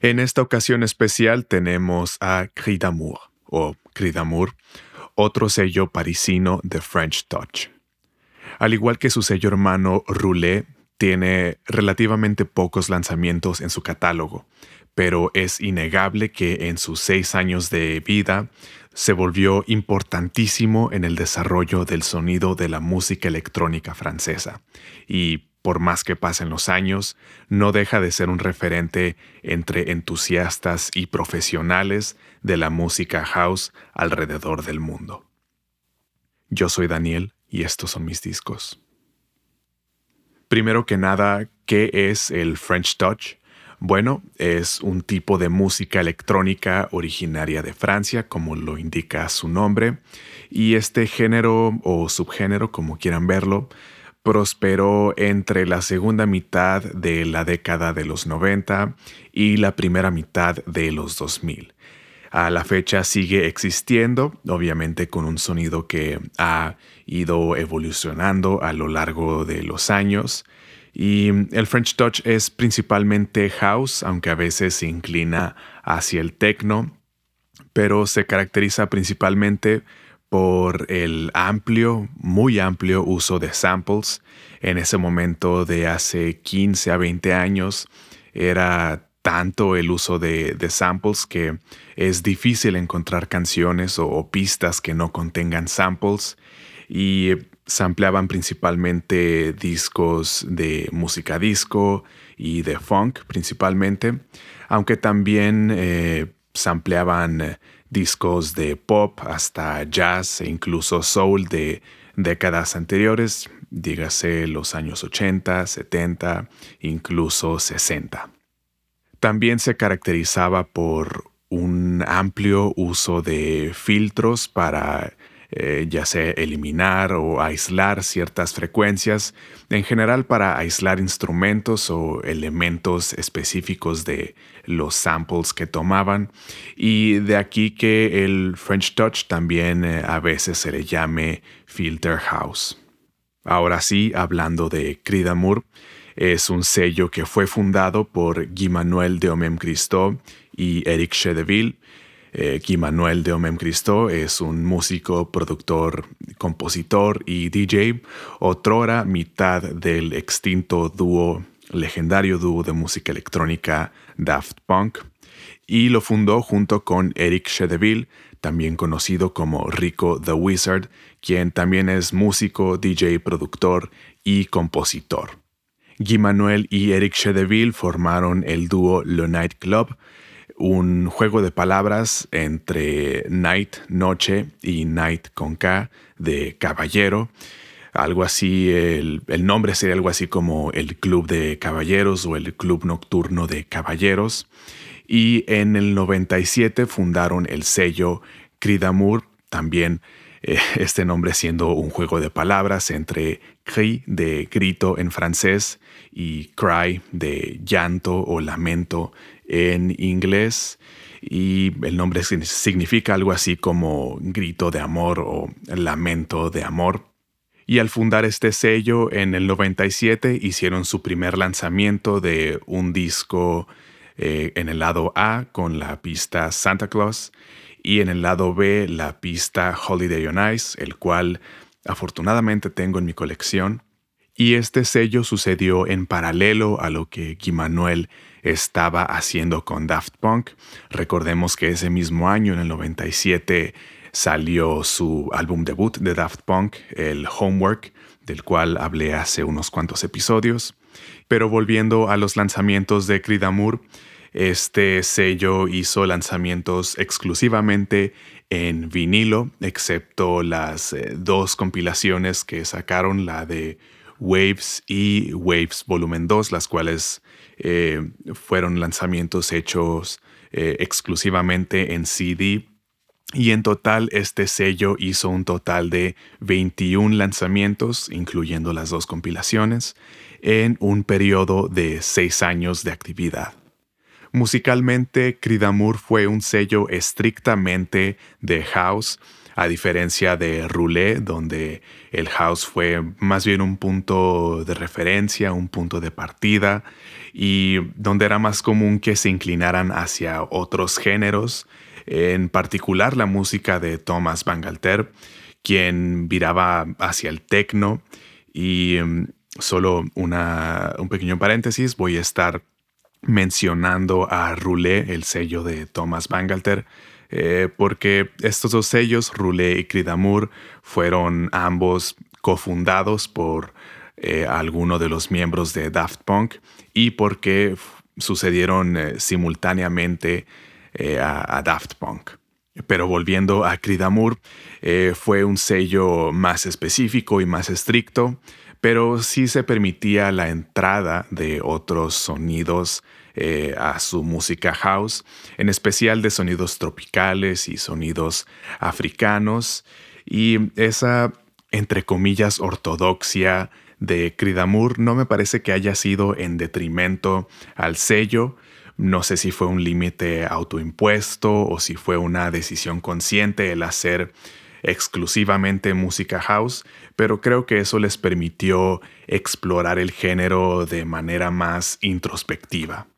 En esta ocasión especial tenemos a Cri d'Amour, o Cri d'Amour, otro sello parisino de French Touch. Al igual que su sello hermano Roulet, tiene relativamente pocos lanzamientos en su catálogo, pero es innegable que en sus seis años de vida se volvió importantísimo en el desarrollo del sonido de la música electrónica francesa y por más que pasen los años, no deja de ser un referente entre entusiastas y profesionales de la música house alrededor del mundo. Yo soy Daniel y estos son mis discos. Primero que nada, ¿qué es el French Touch? Bueno, es un tipo de música electrónica originaria de Francia, como lo indica su nombre, y este género o subgénero, como quieran verlo, prosperó entre la segunda mitad de la década de los 90 y la primera mitad de los 2000. A la fecha sigue existiendo, obviamente con un sonido que ha ido evolucionando a lo largo de los años. Y el French Touch es principalmente house, aunque a veces se inclina hacia el techno, pero se caracteriza principalmente por el amplio, muy amplio uso de samples. En ese momento de hace 15 a 20 años era tanto el uso de, samples que es difícil encontrar canciones o, pistas que no contengan samples y sampleaban principalmente discos de música disco y de funk principalmente, aunque también eh, sampleaban discos de pop hasta jazz e incluso soul de décadas anteriores, dígase los años 80, 70, incluso 60. También se caracterizaba por un amplio uso de filtros para eh, ya sea eliminar o aislar ciertas frecuencias, en general para aislar instrumentos o elementos específicos de los samples que tomaban, y de aquí que el French Touch también eh, a veces se le llame Filter House. Ahora sí, hablando de Cridamour, es un sello que fue fundado por Guy Manuel de Omem Christo y Eric Chedeville, eh, Manuel de Omem Cristo es un músico, productor, compositor y DJ, otrora mitad del extinto dúo, legendario dúo de música electrónica Daft Punk, y lo fundó junto con Eric Chedeville, también conocido como Rico the Wizard, quien también es músico, DJ, productor y compositor. Guy Manuel y Eric Chedeville formaron el dúo Le Night Club, un juego de palabras entre night, noche, y night con K de caballero. Algo así, el, nombre sería algo así como el Club de Caballeros o el Club Nocturno de Caballeros. Y en el 97 fundaron el sello Cridamour, también eh, este nombre siendo un juego de palabras entre cri de grito en francés y cry de llanto o lamento en inglés y el nombre significa algo así como grito de amor o lamento de amor. Y al fundar este sello en el 97 hicieron su primer lanzamiento de un disco eh, en el lado A con la pista Santa Claus y en el lado B la pista Holiday on Ice, el cual afortunadamente tengo en mi colección. Y este sello sucedió en paralelo a lo que Guy Manuel estaba haciendo con Daft Punk. Recordemos que ese mismo año, en el 97, salió su álbum debut de Daft Punk, el Homework, del cual hablé hace unos cuantos episodios. Pero volviendo a los lanzamientos de Creed este sello hizo lanzamientos exclusivamente en vinilo, excepto las eh, dos compilaciones que sacaron, la de Waves y Waves Volumen 2, las cuales eh, fueron lanzamientos hechos eh, exclusivamente en CD. Y en total este sello hizo un total de 21 lanzamientos, incluyendo las dos compilaciones, en un periodo de seis años de actividad. Musicalmente, Cridamur fue un sello estrictamente de house, a diferencia de Roulé, donde el house fue más bien un punto de referencia, un punto de partida, y donde era más común que se inclinaran hacia otros géneros, en particular la música de Thomas Bangalter, quien viraba hacia el techno. Y mm, solo un pequeño paréntesis, voy a estar mencionando a Roulé, el sello de Thomas Bangalter, eh, porque estos dos sellos, Roulé y Cridamur, fueron ambos cofundados por eh, alguno de los miembros de Daft Punk y porque sucedieron eh, simultáneamente a, Daft Punk. Pero volviendo a Cridamur, fue un sello más específico y más estricto, pero sí se permitía la entrada de otros sonidos eh, a su música house, en especial de sonidos tropicales y sonidos africanos. Y esa, entre comillas, ortodoxia de Cridamur no me parece que haya sido en detrimento al sello. No sé si fue un límite autoimpuesto o si fue una decisión consciente el hacer exclusivamente música house, pero creo que eso les permitió explorar el género de manera más introspectiva.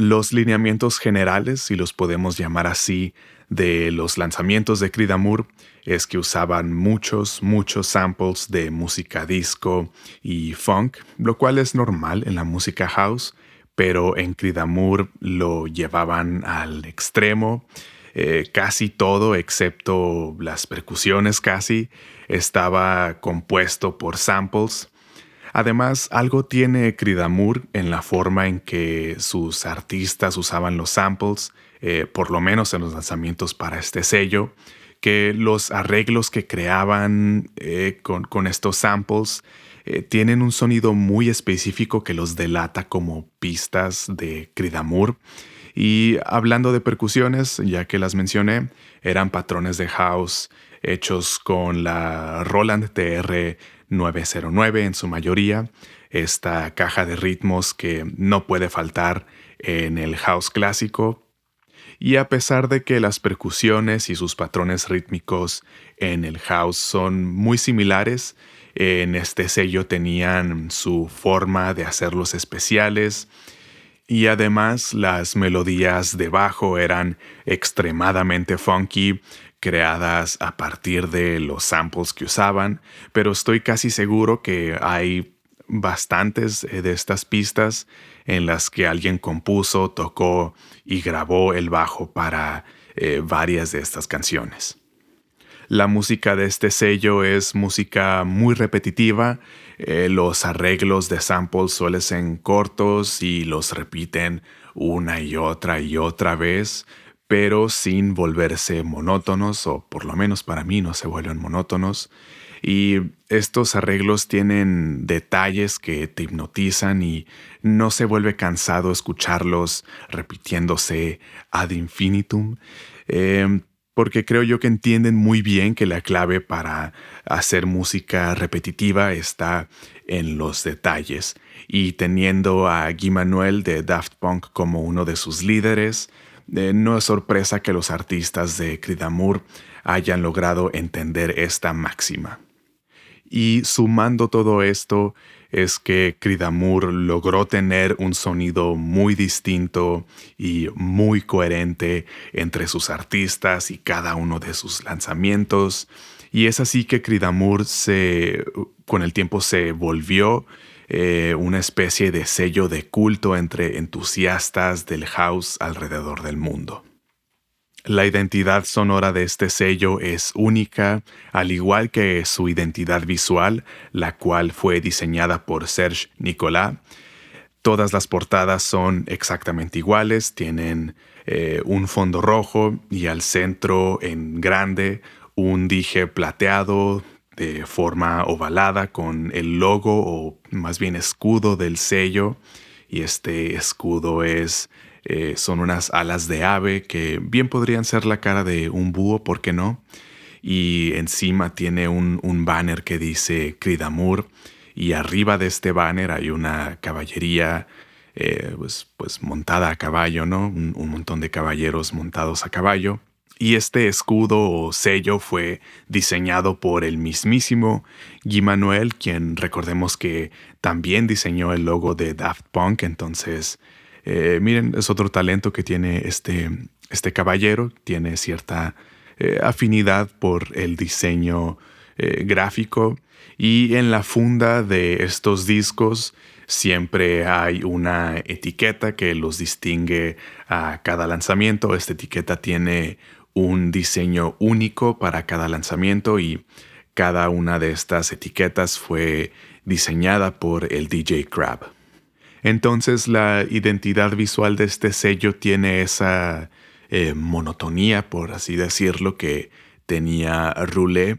Los lineamientos generales, si los podemos llamar así, de los lanzamientos de Cridamur es que usaban muchos, muchos samples de música disco y funk, lo cual es normal en la música house, pero en Cridamur lo llevaban al extremo. Eh, casi todo, excepto las percusiones casi, estaba compuesto por samples Además, algo tiene Cridamur en la forma en que sus artistas usaban los samples, eh, por lo menos en los lanzamientos para este sello, que los arreglos que creaban eh, con, estos samples eh, tienen un sonido muy específico que los delata como pistas de Cridamur. Y hablando de percusiones, ya que las mencioné, eran patrones de house hechos con la Roland TR 909 en su mayoría, esta caja de ritmos que no puede faltar en el house clásico. Y a pesar de que las percusiones y sus patrones rítmicos en el house son muy similares, en este sello tenían su forma de hacerlos especiales y además las melodías de bajo eran extremadamente funky, creadas a partir de los samples que usaban, pero estoy casi seguro que hay bastantes eh, de estas pistas en las que alguien compuso, tocó y grabó el bajo para eh, varias de estas canciones. La música de este sello es música muy repetitiva, eh, los arreglos de samples suelen ser cortos y los repiten una y otra y otra vez, pero sin volverse monótonos, o por lo menos para mí no se vuelven monótonos. Y estos arreglos tienen detalles que te hipnotizan y no se vuelve cansado escucharlos repitiéndose ad infinitum, em, porque creo yo que entienden muy bien que la clave para hacer música repetitiva está en los detalles. Y teniendo a Guy Manuel de Daft Punk como uno de sus líderes, eh, no es sorpresa que los artistas de Cridamur hayan logrado entender esta máxima. Y sumando todo esto es que Cridamur logró tener un sonido muy distinto y muy coherente entre sus artistas y cada uno de sus lanzamientos. Y es así que Cridamur se, con el tiempo se volvió eh, una especie de sello de culto entre entusiastas del house alrededor del mundo. La identidad sonora de este sello es única, al igual que su identidad visual, la cual fue diseñada por Serge Nicolas. Todas las portadas son exactamente iguales, tienen eh, un fondo rojo y al centro en grande un dije plateado de forma ovalada con el logo o más bien escudo del sello. Y este escudo es, eh, son unas alas de ave que bien podrían ser la cara de un búho, ¿por qué no? Y encima tiene un, banner que dice Cridamur. Y arriba de este banner hay una caballería eh, pues, pues, montada a caballo, ¿no? un montón de caballeros montados a caballo y este escudo o sello fue diseñado por el mismísimo Guy Manuel, quien recordemos que también diseñó el logo de Daft Punk. Entonces, eh, miren, es otro talento que tiene este, este caballero, tiene cierta eh, afinidad por el diseño eh, gráfico. Y en la funda de estos discos siempre hay una etiqueta que los distingue a cada lanzamiento. Esta etiqueta tiene un diseño único para cada lanzamiento y cada una de estas etiquetas fue diseñada por el DJ Crab. Entonces la identidad visual de este sello tiene esa eh, monotonía, por así decirlo, que tenía Roulé,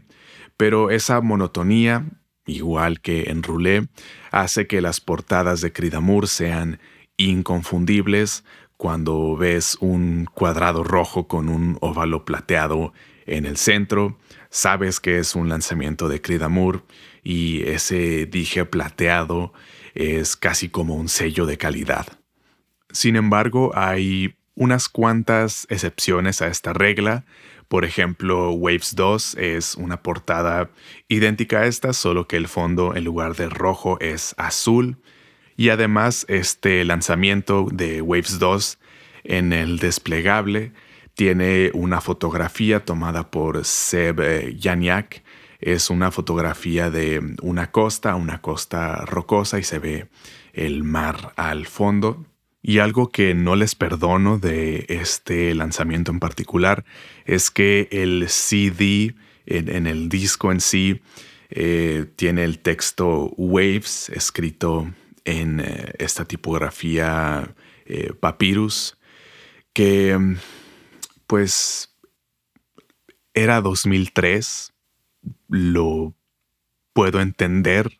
pero esa monotonía, igual que en Roulé, hace que las portadas de Cridamur sean inconfundibles, cuando ves un cuadrado rojo con un óvalo plateado en el centro, sabes que es un lanzamiento de Cridamur y ese dije plateado es casi como un sello de calidad. Sin embargo, hay unas cuantas excepciones a esta regla. Por ejemplo, Waves 2 es una portada idéntica a esta, solo que el fondo en lugar de rojo es azul y además, este lanzamiento de Waves 2 en el desplegable tiene una fotografía tomada por Seb eh, Yaniak. Es una fotografía de una costa, una costa rocosa y se ve el mar al fondo. Y algo que no les perdono de este lanzamiento en particular es que el CD en, el disco en sí eh, tiene el texto Waves escrito en eh, esta tipografía eh, Papyrus, que pues era 2003, lo puedo entender,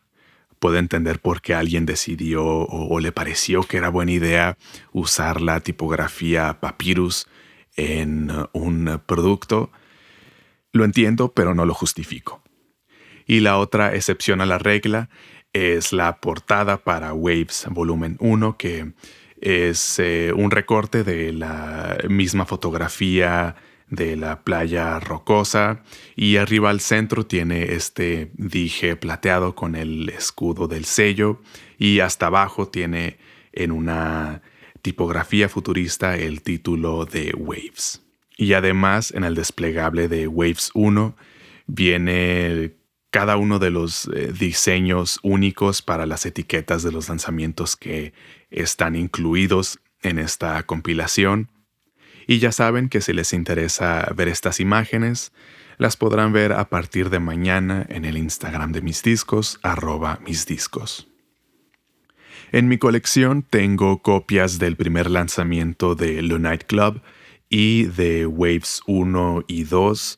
puedo entender por qué alguien decidió o, le pareció que era buena idea usar la tipografía Papyrus en un producto. Lo entiendo, pero no lo justifico. Y la otra excepción a la regla es la portada para Waves Volumen 1, que es eh, un recorte de la misma fotografía de la playa rocosa y arriba al centro tiene este dije plateado con el escudo del sello y hasta abajo tiene en una tipografía futurista el título de Waves. Y además en el desplegable de Waves 1 viene cada uno de los eh, diseños únicos para las etiquetas de los lanzamientos que están incluidos en esta compilación. Y ya saben que si les interesa ver estas imágenes, las podrán ver a partir de mañana en el Instagram de mis discos, arroba mis discos. En mi colección tengo copias del primer lanzamiento de The Night Club y de Waves 1 y 2.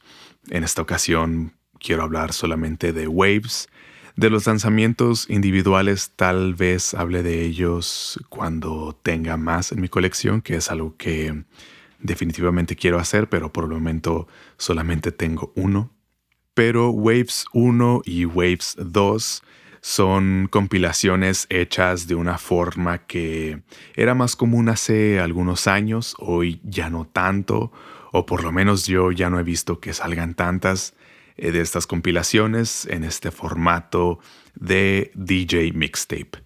En esta ocasión quiero hablar solamente de Waves. De los lanzamientos individuales tal vez hable de ellos cuando tenga más en mi colección, que es algo que definitivamente quiero hacer, pero por el momento solamente tengo uno. Pero Waves 1 y Waves 2 son compilaciones hechas de una forma que era más común hace algunos años, hoy ya no tanto, o por lo menos yo ya no he visto que salgan tantas. Eh, de estas compilaciones en este formato de DJ mixtape.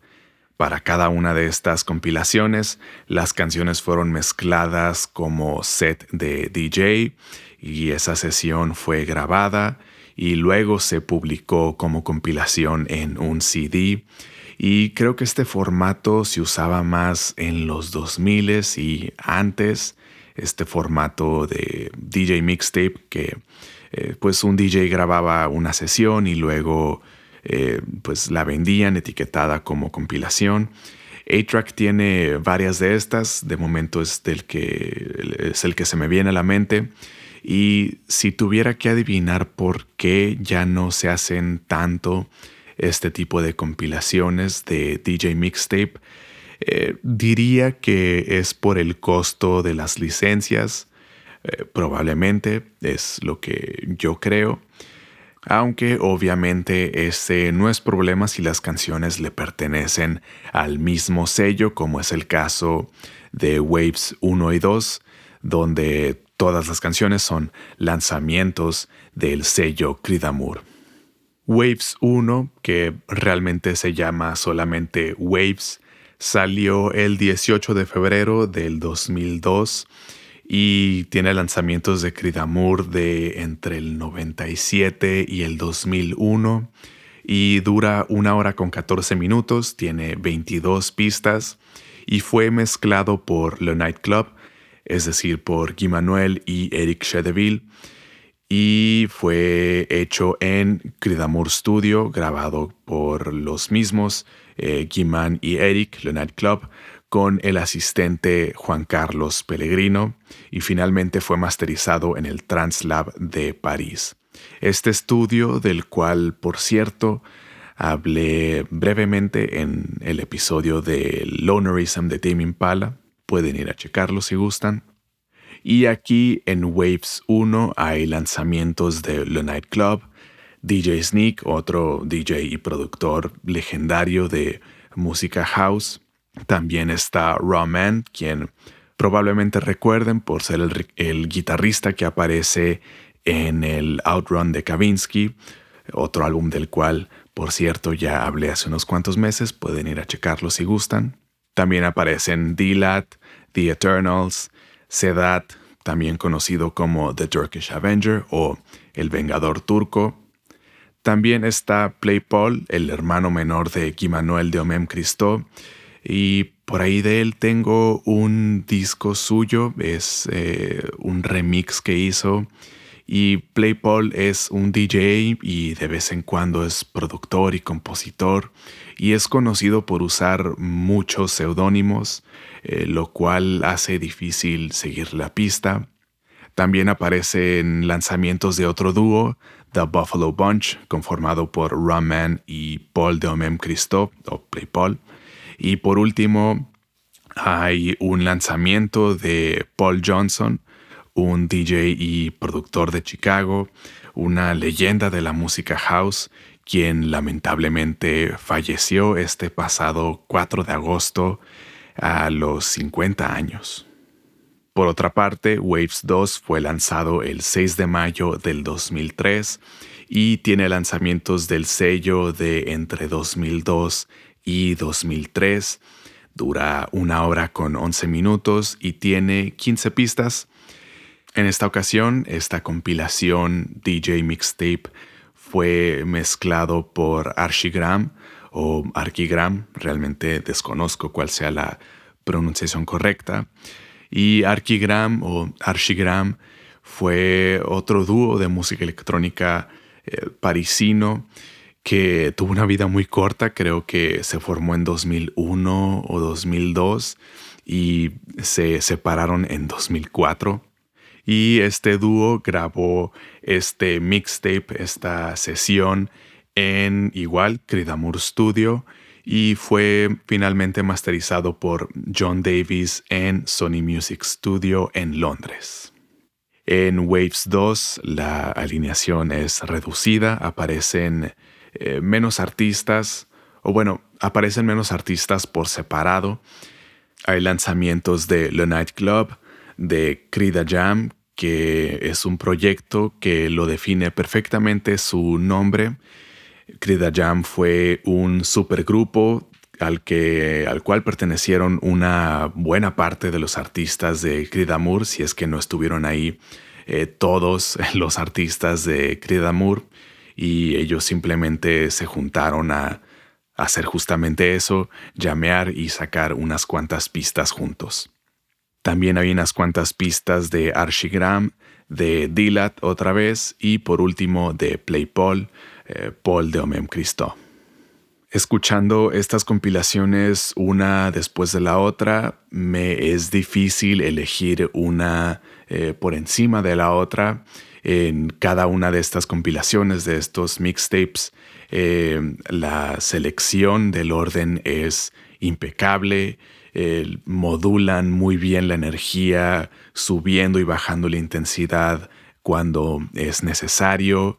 Para cada una de estas compilaciones, las canciones fueron mezcladas como set de DJ y esa sesión fue grabada y luego se publicó como compilación en un CD. Y creo que este formato se usaba más en los 2000 y antes, este formato de DJ mixtape que eh, pues un DJ grababa una sesión y luego eh, pues la vendían etiquetada como compilación. A-Track tiene varias de estas, de momento es, del que, es el que se me viene a la mente. Y si tuviera que adivinar por qué ya no se hacen tanto este tipo de compilaciones de DJ Mixtape, eh, diría que es por el costo de las licencias. Eh, probablemente es lo que yo creo. Aunque obviamente ese no es problema si las canciones le pertenecen al mismo sello, como es el caso de Waves 1 y 2, donde Todas las canciones son lanzamientos del sello Cridamur. Waves 1, que realmente se llama solamente Waves, salió el 18 de febrero del 2002 y tiene lanzamientos de Cridamur de entre el 97 y el 2001 y dura una hora con 14 minutos, tiene 22 pistas y fue mezclado por Le Nightclub, es decir, por Guy Manuel y Eric Chedeville y fue hecho en Cridamur Studio, grabado por los mismos, eh, Guiman y Eric, Le Club, con el asistente Juan Carlos Pellegrino, y finalmente fue masterizado en el Translab de París. Este estudio, del cual, por cierto, hablé brevemente en el episodio de Lonerism de Tame Impala, pueden ir a checarlo si gustan. Y aquí en Waves 1 hay lanzamientos de The Night Club, DJ Sneak, otro DJ y productor legendario de música house. También está Raw Man, quien probablemente recuerden por ser el, guitarrista que aparece en el Outrun de Kavinsky, otro álbum del cual, por cierto, ya hablé hace unos cuantos meses, pueden ir a checarlo si gustan. También aparecen D-Lat, The Eternals, Sedat, también conocido como The Turkish Avenger o El Vengador Turco. También está Play Paul, el hermano menor de Guy Manuel de Omem Cristo. Y por ahí de él tengo un disco suyo, es eh, un remix que hizo. Y Play Paul es un DJ y de vez en cuando es productor y compositor. Y es conocido por usar muchos seudónimos. Eh, lo cual hace difícil seguir la pista. También aparecen lanzamientos de otro dúo, The Buffalo Bunch, conformado por Man y Paul de Omem Christophe, o Play Paul. Y por último, hay un lanzamiento de Paul Johnson, un DJ y productor de Chicago, una leyenda de la música house, quien lamentablemente falleció este pasado 4 de agosto a los 50 años. Por otra parte, Waves 2 fue lanzado el 6 de mayo del 2003 y tiene lanzamientos del sello de entre 2002 y 2003. Dura una hora con 11 minutos y tiene 15 pistas. En esta ocasión, esta compilación DJ Mixtape fue mezclado por Archigram, o Archigram, realmente desconozco cuál sea la pronunciación correcta. Y Archigram o Archigram fue otro dúo de música electrónica eh, parisino que tuvo una vida muy corta, creo que se formó en 2001 o 2002 y se separaron en 2004. Y este dúo grabó este mixtape, esta sesión en igual Cridamur Studio y fue finalmente masterizado por John Davis en Sony Music Studio en Londres. En Waves 2 la alineación es reducida, aparecen eh, menos artistas, o bueno, aparecen menos artistas por separado. Hay lanzamientos de The Night Club, de Crida Jam, que es un proyecto que lo define perfectamente su nombre Krida Jam fue un supergrupo al, que, al cual pertenecieron una buena parte de los artistas de Cridamur, si es que no estuvieron ahí eh, todos los artistas de Cridamur, y ellos simplemente se juntaron a, hacer justamente eso, llamear y sacar unas cuantas pistas juntos. También hay unas cuantas pistas de Archigram, de Dilat otra vez y por último de Playpol, eh, Paul de Omem Cristo. Escuchando estas compilaciones una después de la otra, me es difícil elegir una eh, por encima de la otra. En cada una de estas compilaciones, de estos mixtapes, eh, la selección del orden es impecable, modulan muy bien la energía, subiendo y bajando la intensidad cuando es necesario.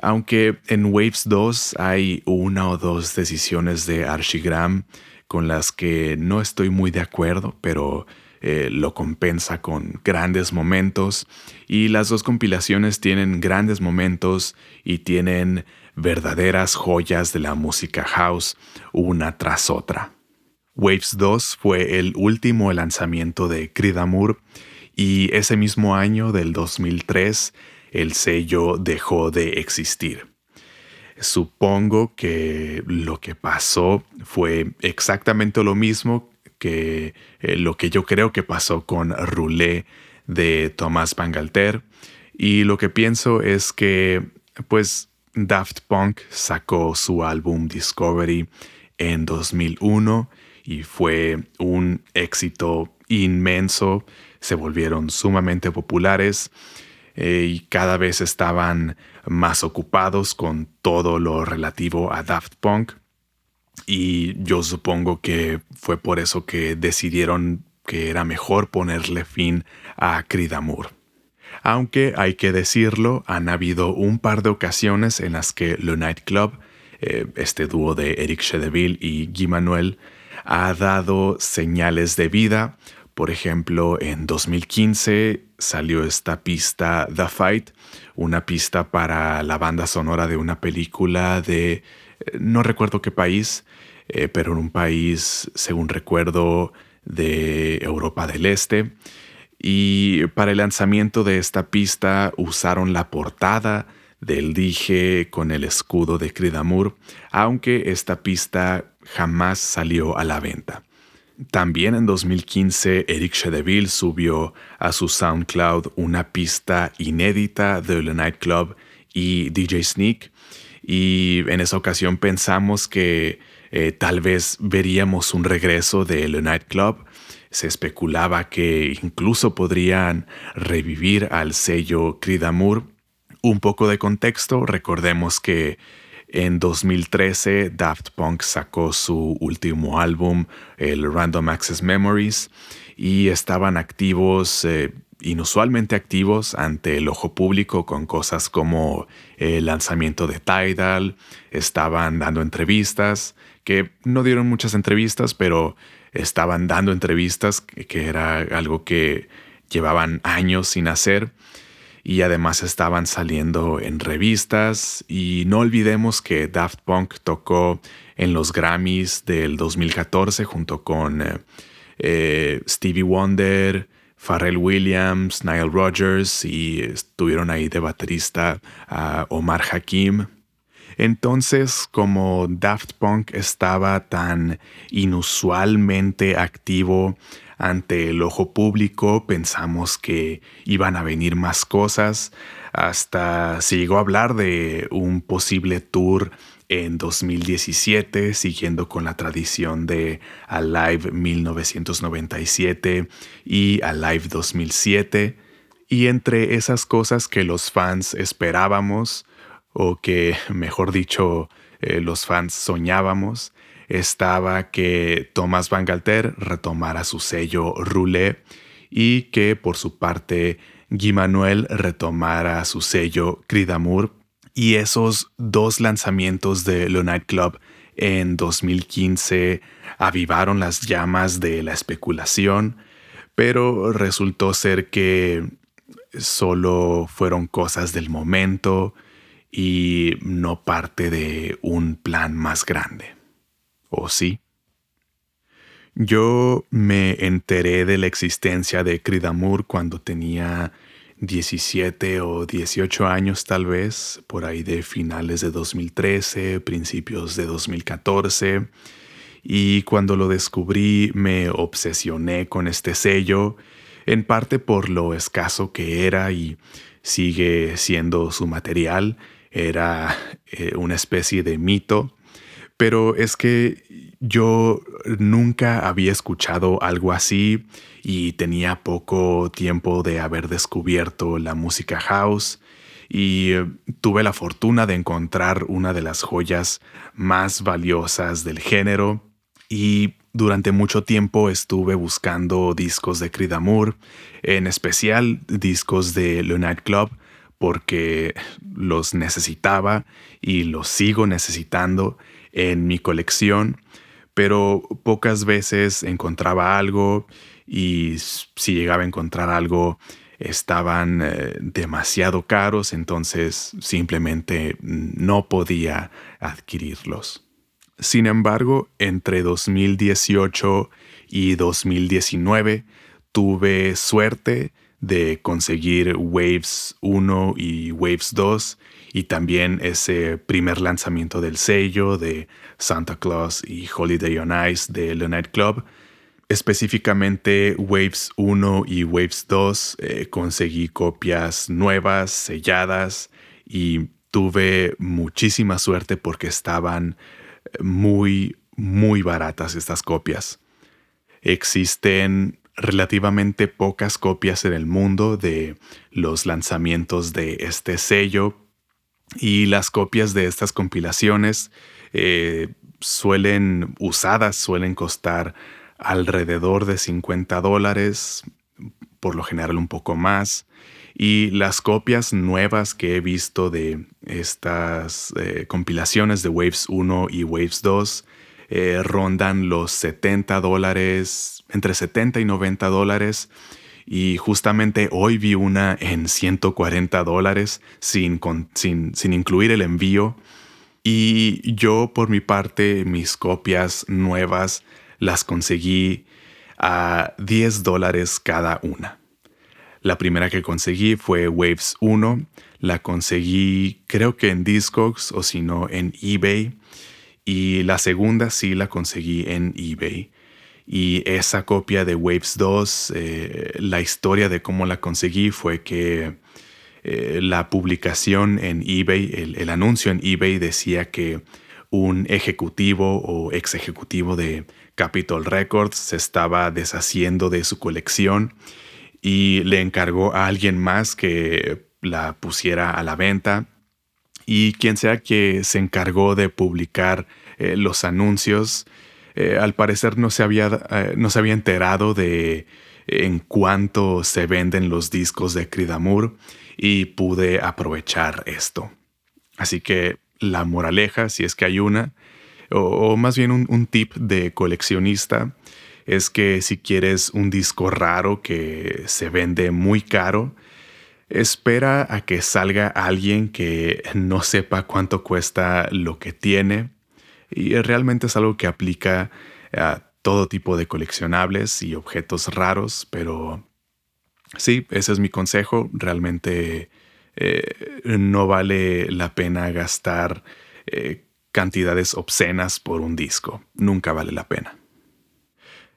Aunque en Waves 2 hay una o dos decisiones de Archigram con las que no estoy muy de acuerdo, pero eh, lo compensa con grandes momentos y las dos compilaciones tienen grandes momentos y tienen verdaderas joyas de la música house una tras otra. Waves 2 fue el último lanzamiento de Creed y ese mismo año del 2003 el sello dejó de existir. Supongo que lo que pasó fue exactamente lo mismo que eh, lo que yo creo que pasó con Roulé de Thomas Bangalter y lo que pienso es que pues Daft Punk sacó su álbum Discovery en 2001 y fue un éxito inmenso, se volvieron sumamente populares eh, y cada vez estaban más ocupados con todo lo relativo a Daft Punk. Y yo supongo que fue por eso que decidieron que era mejor ponerle fin a Creed Aunque hay que decirlo, han habido un par de ocasiones en las que Le Night Club, eh, este dúo de Eric Chedeville y Guy Manuel, ha dado señales de vida. Por ejemplo, en 2015 salió esta pista The Fight, una pista para la banda sonora de una película de, no recuerdo qué país, eh, pero en un país, según recuerdo, de Europa del Este. Y para el lanzamiento de esta pista usaron la portada del dije con el escudo de Cridamur, aunque esta pista jamás salió a la venta. También en 2015 Eric Chedeville subió a su SoundCloud una pista inédita de The Night Club y DJ Sneak y en esa ocasión pensamos que eh, tal vez veríamos un regreso de The Night Club. Se especulaba que incluso podrían revivir al sello Creed Un poco de contexto, recordemos que en 2013, Daft Punk sacó su último álbum, el Random Access Memories, y estaban activos, eh, inusualmente activos ante el ojo público con cosas como el lanzamiento de Tidal, estaban dando entrevistas, que no dieron muchas entrevistas, pero estaban dando entrevistas, que era algo que llevaban años sin hacer. Y además estaban saliendo en revistas. Y no olvidemos que Daft Punk tocó en los Grammys del 2014 junto con eh, eh, Stevie Wonder, Pharrell Williams, Nile Rodgers y estuvieron ahí de baterista a Omar Hakim. Entonces, como Daft Punk estaba tan inusualmente activo ante el ojo público, pensamos que iban a venir más cosas, hasta se llegó a hablar de un posible tour en 2017, siguiendo con la tradición de Alive 1997 y Alive 2007. Y entre esas cosas que los fans esperábamos, o que mejor dicho, eh, los fans soñábamos, estaba que Thomas Bangalter retomara su sello Roulé y que por su parte Guy Manuel retomara su sello Cridamur y esos dos lanzamientos de Le Night Club en 2015 avivaron las llamas de la especulación, pero resultó ser que solo fueron cosas del momento y no parte de un plan más grande. ¿O sí? Yo me enteré de la existencia de Cridamur cuando tenía 17 o 18 años tal vez, por ahí de finales de 2013, principios de 2014. Y cuando lo descubrí me obsesioné con este sello, en parte por lo escaso que era y sigue siendo su material. Era eh, una especie de mito pero es que yo nunca había escuchado algo así y tenía poco tiempo de haber descubierto la música house. Y eh, tuve la fortuna de encontrar una de las joyas más valiosas del género. Y durante mucho tiempo estuve buscando discos de Creed en especial discos de Le Night Club, porque los necesitaba y los sigo necesitando en mi colección, pero pocas veces encontraba algo y si llegaba a encontrar algo estaban eh, demasiado caros, entonces simplemente no podía adquirirlos. Sin embargo, entre 2018 y 2019 tuve suerte de conseguir Waves 1 y Waves 2 y también ese primer lanzamiento del sello de Santa Claus y Holiday on Ice de The Night Club. Específicamente Waves 1 y Waves 2 eh, conseguí copias nuevas, selladas y tuve muchísima suerte porque estaban eh, muy, muy baratas estas copias. Existen relativamente pocas copias en el mundo de los lanzamientos de este sello y las copias de estas compilaciones eh, suelen usadas suelen costar alrededor de 50 dólares por lo general un poco más y las copias nuevas que he visto de estas eh, compilaciones de Waves 1 y Waves 2 eh, rondan los 70 dólares, entre 70 y 90 dólares. Y justamente hoy vi una en 140 dólares sin, sin, sin incluir el envío. Y yo por mi parte mis copias nuevas las conseguí a 10 dólares cada una. La primera que conseguí fue Waves 1. La conseguí creo que en Discogs o si no en eBay. Y la segunda sí la conseguí en eBay. Y esa copia de Waves 2, eh, la historia de cómo la conseguí fue que eh, la publicación en eBay, el, anuncio en eBay decía que un ejecutivo o ex ejecutivo de Capitol Records se estaba deshaciendo de su colección y le encargó a alguien más que la pusiera a la venta y quien sea que se encargó de publicar eh, los anuncios, eh, al parecer no se, había, eh, no se había enterado de en cuánto se venden los discos de Cridamur y pude aprovechar esto. Así que la moraleja, si es que hay una, o, más bien un, un tip de coleccionista, es que si quieres un disco raro que se vende muy caro, espera a que salga alguien que no sepa cuánto cuesta lo que tiene. Y realmente es algo que aplica a todo tipo de coleccionables y objetos raros, pero sí, ese es mi consejo. Realmente eh, no vale la pena gastar eh, cantidades obscenas por un disco. Nunca vale la pena.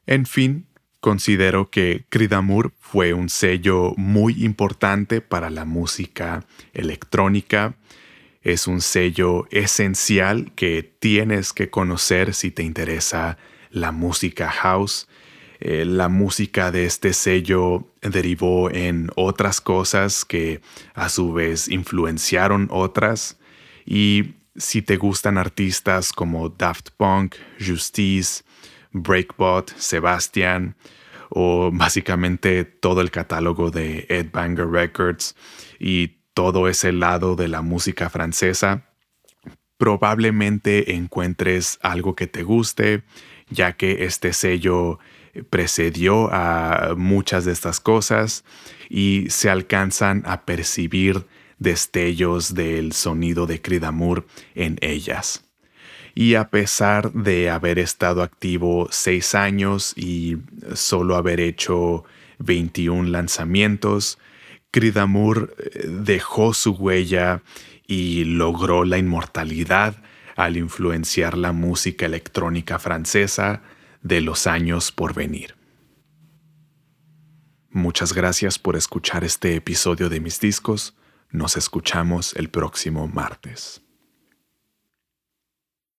En fin, Considero que Cridamur fue un sello muy importante para la música electrónica. Es un sello esencial que tienes que conocer si te interesa la música house. Eh, la música de este sello derivó en otras cosas que a su vez influenciaron otras. Y si te gustan artistas como Daft Punk, Justice, Breakbot, Sebastian o básicamente todo el catálogo de Ed Banger Records y todo ese lado de la música francesa, probablemente encuentres algo que te guste, ya que este sello precedió a muchas de estas cosas y se alcanzan a percibir destellos del sonido de Cridamur en ellas. Y a pesar de haber estado activo seis años y solo haber hecho 21 lanzamientos, Cridamur eh, dejó su huella y logró la inmortalidad al influenciar la música electrónica francesa de los años por venir. Muchas gracias por escuchar este episodio de mis discos. Nos escuchamos el próximo martes.